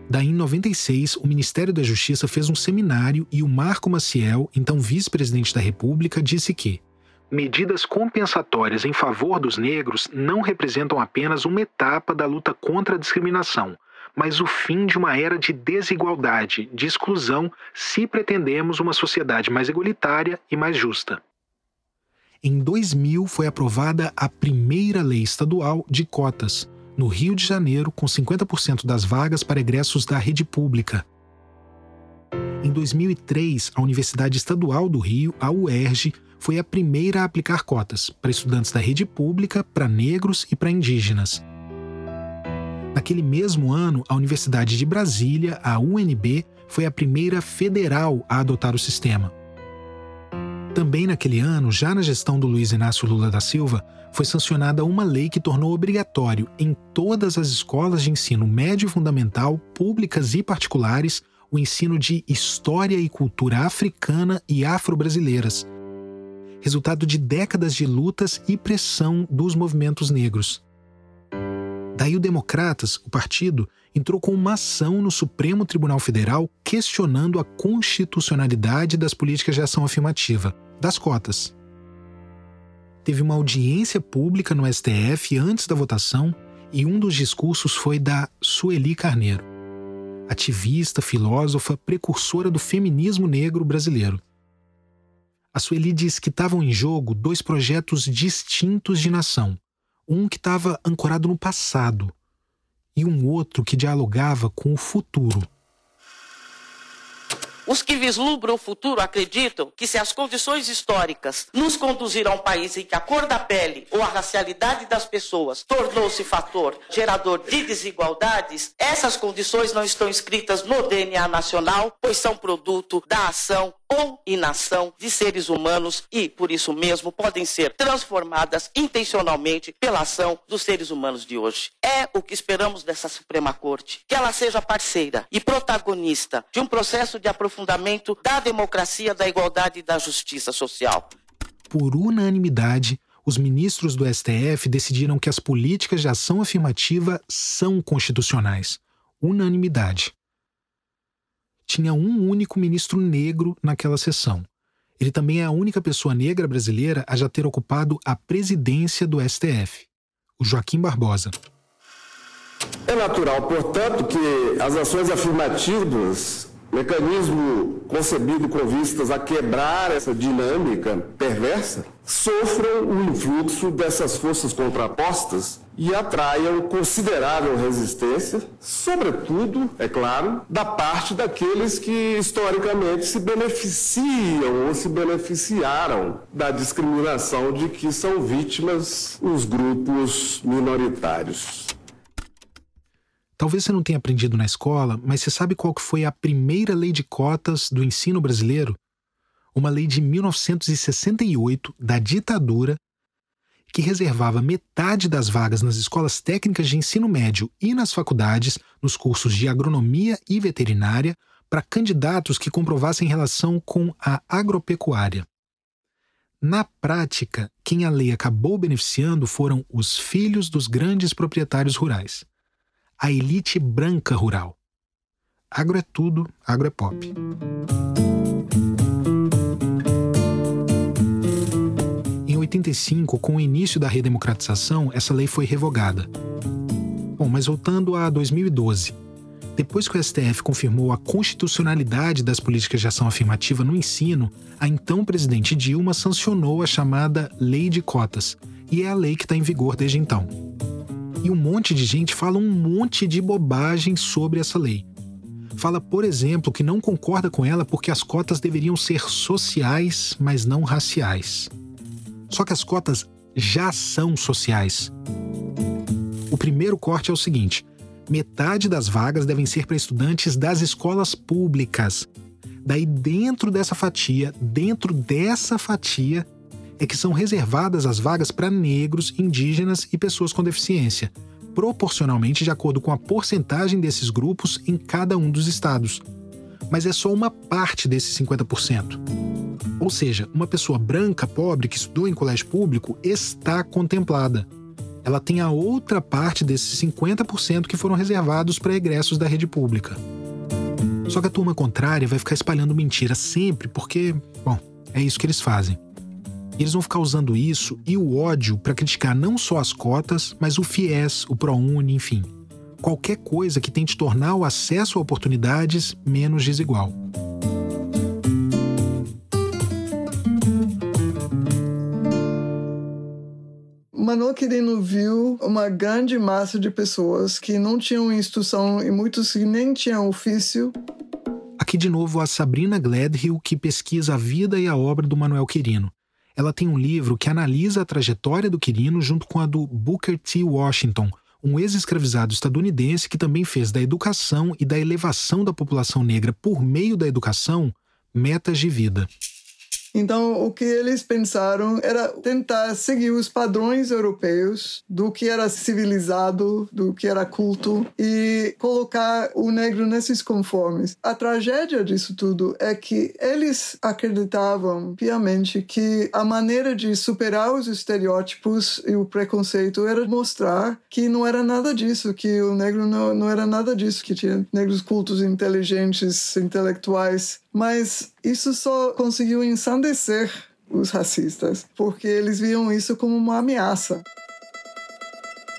Daí, em 96, o Ministério da Justiça fez um seminário e o Marco Maciel, então vice-presidente da República, disse que medidas compensatórias em favor dos negros não representam apenas uma etapa da luta contra a discriminação, mas o fim de uma era de desigualdade, de exclusão, se pretendemos uma sociedade mais igualitária e mais justa. Em 2000 foi aprovada a primeira lei estadual de cotas, no Rio de Janeiro, com 50% das vagas para egressos da rede pública. Em 2003, a Universidade Estadual do Rio, a UERJ, foi a primeira a aplicar cotas para estudantes da rede pública, para negros e para indígenas. Naquele mesmo ano, a Universidade de Brasília, a UNB, foi a primeira federal a adotar o sistema. Também naquele ano, já na gestão do Luiz Inácio Lula da Silva, foi sancionada uma lei que tornou obrigatório em todas as escolas de ensino médio e fundamental, públicas e particulares, o ensino de história e cultura africana e afro-brasileiras, resultado de décadas de lutas e pressão dos movimentos negros. Daí o Democratas, o partido, entrou com uma ação no Supremo Tribunal Federal questionando a constitucionalidade das políticas de ação afirmativa, das cotas. Teve uma audiência pública no STF antes da votação e um dos discursos foi da Sueli Carneiro, ativista, filósofa, precursora do feminismo negro brasileiro. A Sueli diz que estavam em jogo dois projetos distintos de nação um que estava ancorado no passado e um outro que dialogava com o futuro. Os que vislumbram o futuro acreditam que se as condições históricas nos conduziram a um país em que a cor da pele ou a racialidade das pessoas tornou-se fator gerador de desigualdades, essas condições não estão escritas no DNA nacional, pois são produto da ação ou inação de seres humanos e, por isso mesmo, podem ser transformadas intencionalmente pela ação dos seres humanos de hoje. É o que esperamos dessa Suprema Corte, que ela seja parceira e protagonista de um processo de aprofundamento da democracia, da igualdade e da justiça social. Por unanimidade, os ministros do STF decidiram que as políticas de ação afirmativa são constitucionais. Unanimidade. Tinha um único ministro negro naquela sessão. Ele também é a única pessoa negra brasileira a já ter ocupado a presidência do STF, o Joaquim Barbosa. É natural, portanto, que as ações afirmativas mecanismo concebido com vistas a quebrar essa dinâmica perversa, sofram o influxo dessas forças contrapostas e atraiam considerável resistência, sobretudo, é claro, da parte daqueles que historicamente se beneficiam ou se beneficiaram da discriminação de que são vítimas os grupos minoritários. Talvez você não tenha aprendido na escola, mas você sabe qual que foi a primeira lei de cotas do ensino brasileiro? Uma lei de 1968 da ditadura que reservava metade das vagas nas escolas técnicas de ensino médio e nas faculdades, nos cursos de agronomia e veterinária, para candidatos que comprovassem relação com a agropecuária. Na prática, quem a lei acabou beneficiando foram os filhos dos grandes proprietários rurais a elite branca rural. Agro é tudo, agro é pop. Em 85, com o início da redemocratização, essa lei foi revogada. Bom, mas voltando a 2012. Depois que o STF confirmou a constitucionalidade das políticas de ação afirmativa no ensino, a então presidente Dilma sancionou a chamada Lei de Cotas, e é a lei que está em vigor desde então. E um monte de gente fala um monte de bobagem sobre essa lei. Fala, por exemplo, que não concorda com ela porque as cotas deveriam ser sociais, mas não raciais. Só que as cotas já são sociais. O primeiro corte é o seguinte: metade das vagas devem ser para estudantes das escolas públicas. Daí, dentro dessa fatia, dentro dessa fatia, é que são reservadas as vagas para negros, indígenas e pessoas com deficiência, proporcionalmente de acordo com a porcentagem desses grupos em cada um dos estados. Mas é só uma parte desses 50%. Ou seja, uma pessoa branca, pobre, que estudou em colégio público está contemplada. Ela tem a outra parte desses 50% que foram reservados para egressos da rede pública. Só que a turma contrária vai ficar espalhando mentira sempre porque, bom, é isso que eles fazem. Eles vão ficar usando isso e o ódio para criticar não só as cotas, mas o FIES, o ProUni, enfim. Qualquer coisa que tente tornar o acesso a oportunidades menos desigual. Manuel Quirino viu uma grande massa de pessoas que não tinham instrução e muitos que nem tinham ofício. Aqui de novo a Sabrina Gledhill, que pesquisa a vida e a obra do Manuel Quirino ela tem um livro que analisa a trajetória do Quirino junto com a do Booker T. Washington, um ex-escravizado estadunidense que também fez da educação e da elevação da população negra por meio da educação metas de vida. Então, o que eles pensaram era tentar seguir os padrões europeus do que era civilizado, do que era culto e colocar o negro nesses conformes. A tragédia disso tudo é que eles acreditavam piamente que a maneira de superar os estereótipos e o preconceito era mostrar que não era nada disso, que o negro não, não era nada disso, que tinha negros cultos, inteligentes, intelectuais mas isso só conseguiu ensandecer os racistas, porque eles viam isso como uma ameaça.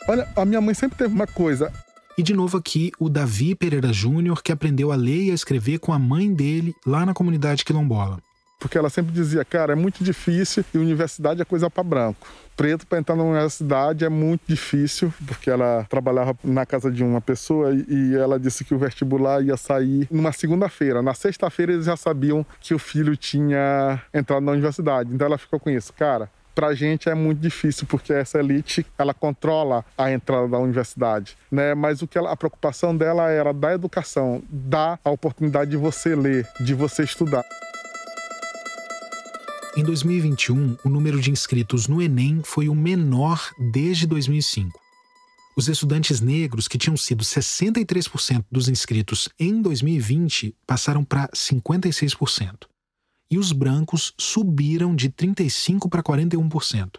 Olha, a minha mãe sempre teve uma coisa. E de novo aqui o Davi Pereira Júnior, que aprendeu a ler e a escrever com a mãe dele lá na comunidade quilombola. Porque ela sempre dizia, cara, é muito difícil e universidade é coisa para branco preto para entrar na universidade é muito difícil, porque ela trabalhava na casa de uma pessoa e ela disse que o vestibular ia sair numa segunda-feira. Na sexta-feira eles já sabiam que o filho tinha entrado na universidade. Então ela ficou com isso, cara. Pra gente é muito difícil porque essa elite ela controla a entrada da universidade, né? Mas o que ela, a preocupação dela era da educação, dar a oportunidade de você ler, de você estudar. Em 2021, o número de inscritos no Enem foi o menor desde 2005. Os estudantes negros, que tinham sido 63% dos inscritos em 2020, passaram para 56%. E os brancos subiram de 35% para 41%.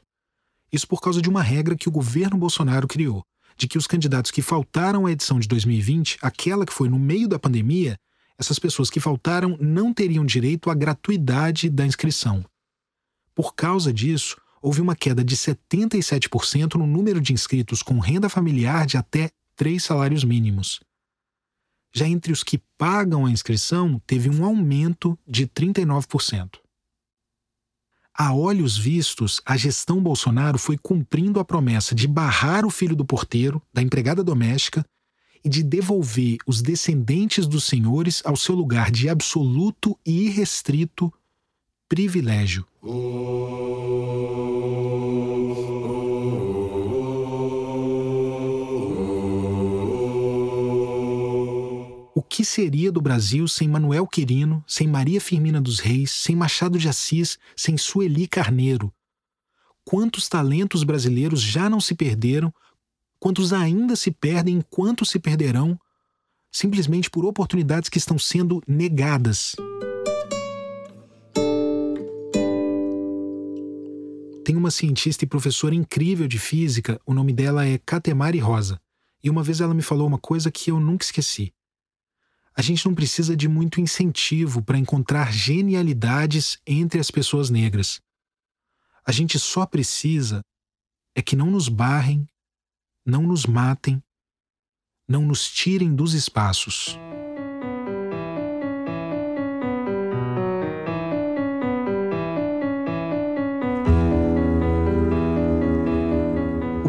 Isso por causa de uma regra que o governo Bolsonaro criou, de que os candidatos que faltaram à edição de 2020, aquela que foi no meio da pandemia, essas pessoas que faltaram não teriam direito à gratuidade da inscrição. Por causa disso, houve uma queda de 77% no número de inscritos com renda familiar de até três salários mínimos. Já entre os que pagam a inscrição, teve um aumento de 39%. A olhos vistos, a gestão Bolsonaro foi cumprindo a promessa de barrar o filho do porteiro, da empregada doméstica, e de devolver os descendentes dos senhores ao seu lugar de absoluto e irrestrito privilégio. O que seria do Brasil sem Manuel Quirino, sem Maria Firmina dos Reis, sem Machado de Assis, sem Sueli Carneiro? Quantos talentos brasileiros já não se perderam, quantos ainda se perdem enquanto se perderão, simplesmente por oportunidades que estão sendo negadas? Tem uma cientista e professora incrível de física, o nome dela é Katemari Rosa, e uma vez ela me falou uma coisa que eu nunca esqueci. A gente não precisa de muito incentivo para encontrar genialidades entre as pessoas negras. A gente só precisa é que não nos barrem, não nos matem, não nos tirem dos espaços.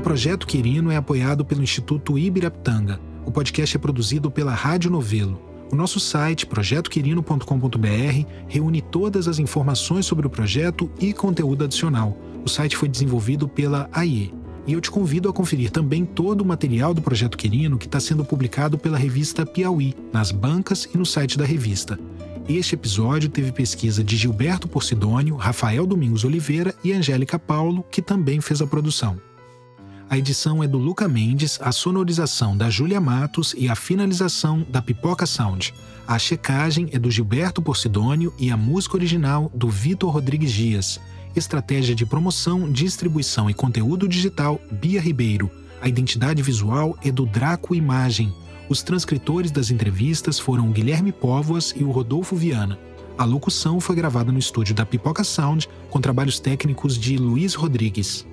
Projeto Quirino é apoiado pelo Instituto Ibirapitanga. O podcast é produzido pela Rádio Novelo. O nosso site, projetoquirino.com.br, reúne todas as informações sobre o projeto e conteúdo adicional. O site foi desenvolvido pela AIE. E eu te convido a conferir também todo o material do Projeto Quirino que está sendo publicado pela revista Piauí, nas bancas e no site da revista. Este episódio teve pesquisa de Gilberto Porcidônio, Rafael Domingos Oliveira e Angélica Paulo, que também fez a produção. A edição é do Luca Mendes, a sonorização da Júlia Matos e a finalização da Pipoca Sound. A checagem é do Gilberto Porcidônio e a música original do Vitor Rodrigues Dias. Estratégia de promoção, distribuição e conteúdo digital Bia Ribeiro. A identidade visual é do Draco Imagem. Os transcritores das entrevistas foram o Guilherme Póvoas e o Rodolfo Viana. A locução foi gravada no estúdio da Pipoca Sound com trabalhos técnicos de Luiz Rodrigues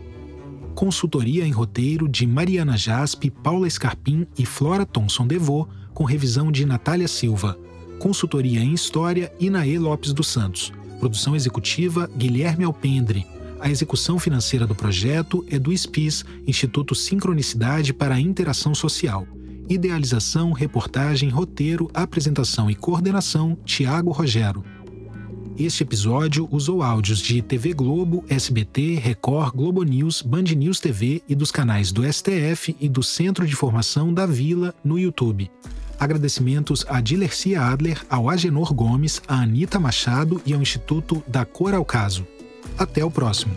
consultoria em roteiro de Mariana Jaspe, Paula Scarpim e Flora Thomson Devô, com revisão de Natália Silva. Consultoria em História, Inaê Lopes dos Santos. Produção executiva, Guilherme Alpendre. A execução financeira do projeto é do SPIS, Instituto Sincronicidade para a Interação Social. Idealização, reportagem, roteiro, apresentação e coordenação, Tiago Rogero. Este episódio usou áudios de TV Globo, SBT, Record, Globo News, Band News TV e dos canais do STF e do Centro de Formação da Vila no YouTube. Agradecimentos a Dilercia Adler, ao Agenor Gomes, a Anita Machado e ao Instituto da Cor ao Caso. Até o próximo.